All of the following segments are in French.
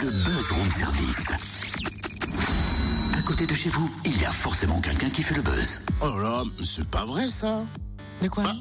le buzz room service. À côté de chez vous, il y a forcément quelqu'un qui fait le buzz. Oh là là, mais c'est pas vrai ça De quoi Ah.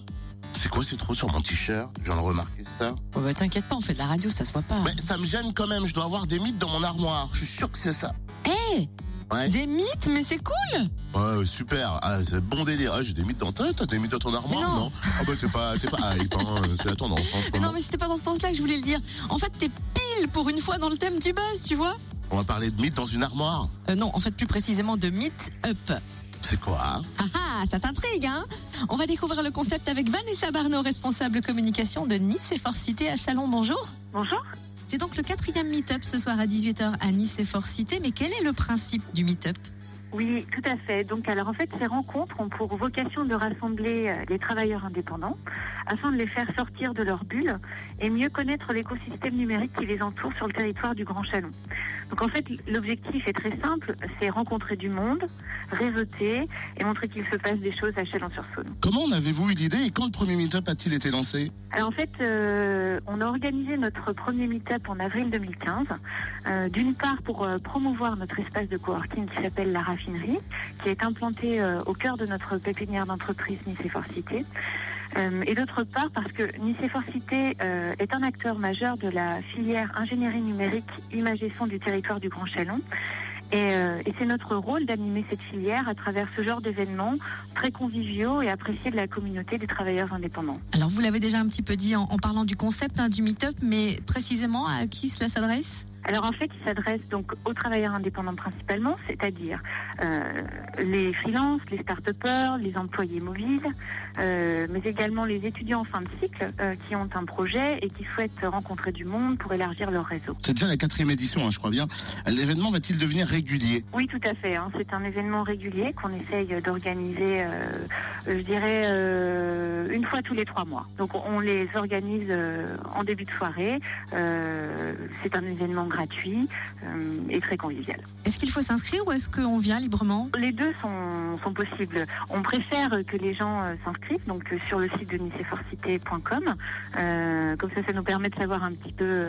C'est quoi c'est trop sur mon t-shirt? Je viens de remarquer ça. Oh bah t'inquiète pas, on fait de la radio, ça se voit pas. Mais ça me gêne quand même, je dois avoir des mythes dans mon armoire. Je suis sûr que c'est ça. Eh Ouais. Des mythes, mais c'est cool Ouais, super. Ah, c'est bon délire. Ah, j'ai des mythes dans ta T'as des mythes dans ton armoire Mais non? Ah bah t'es pas, t'es pas hype, hein. C'est la tendance en ce Mais non, moment. mais c'était pas dans ce sens-là que je voulais le dire. En fait, t'es pile pour une fois dans le thème du buzz, tu vois On va parler de mythes dans une armoire. euh, Non, en fait, plus précisément de Meet Up. C'est quoi hein? Ah ah, ça t'intrigue, hein? On va découvrir le concept avec Vanessa Barneau, responsable communication de Nice et Force Cité à Chalon. Bonjour. Bonjour. C'est donc le quatrième Meet-up ce soir à 18h à Nice et Force Cité. Mais quel est le principe du Meet-up? Oui, tout à fait. Donc, alors en fait, ces rencontres ont pour vocation de rassembler euh, les travailleurs indépendants afin de les faire sortir de leur bulle et mieux connaître l'écosystème numérique qui les entoure sur le territoire du Grand Chalon. Donc, en fait, l'objectif est très simple, c'est rencontrer du monde, réseauter et montrer qu'il se passe des choses à Chalon-sur-Saône. Comment en avez-vous eu l'idée et quand le premier meet-up a-t-il été lancé? Alors en fait, euh, on a organisé notre premier meet-up en avril 2015. euh, D'une part pour euh, promouvoir notre espace de coworking qui s'appelle La Qui est implanté euh, au cœur de notre pépinière d'entreprise Nice et Forcité. Euh, et d'autre part parce que Nice et Forcité euh, est un acteur majeur de la filière ingénierie numérique image et son du territoire du Grand Chalon. Et, c'est notre rôle d'animer cette filière à travers ce genre d'événements très conviviaux et appréciés de la communauté des travailleurs indépendants. Alors, vous l'avez déjà un petit peu dit en, en parlant du concept hein, du Meet-up, mais précisément à qui cela s'adresse? Alors en fait, il s'adresse donc aux travailleurs indépendants principalement, c'est-à-dire euh, les freelances, les start-upers, les employés mobiles, euh, mais également les étudiants en fin de cycle euh, qui ont un projet et qui souhaitent rencontrer du monde pour élargir leur réseau. C'est déjà la quatrième édition, hein, je crois bien. L'événement va-t-il devenir régulier? Oui, tout à fait. hein. C'est un événement régulier qu'on essaye d'organiser, je dirais, une fois tous les trois mois. Donc on les organise en début de soirée. C'est un événement gratuit euh, et très convivial. Est-ce qu'il faut s'inscrire ou est-ce qu'on vient librement? Les deux sont, sont possibles. On préfère que les gens euh, s'inscrivent donc euh, sur le site de niceforcité.com. Comme ça, ça nous permet de savoir un petit peu,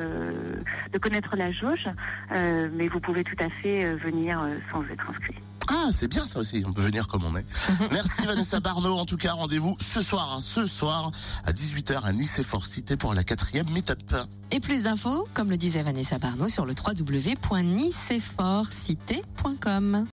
de connaître la jauge. Mais vous pouvez tout à fait venir sans être inscrit. Ah, c'est bien ça aussi. On peut venir comme on est. Merci Vanessa Barneau. En tout cas, rendez-vous ce soir, hein, ce soir à 18h à Nice et Forcité pour la quatrième meet-up. Et plus d'infos, comme le disait Vanessa Barneau, sur le www.niceforcité.com.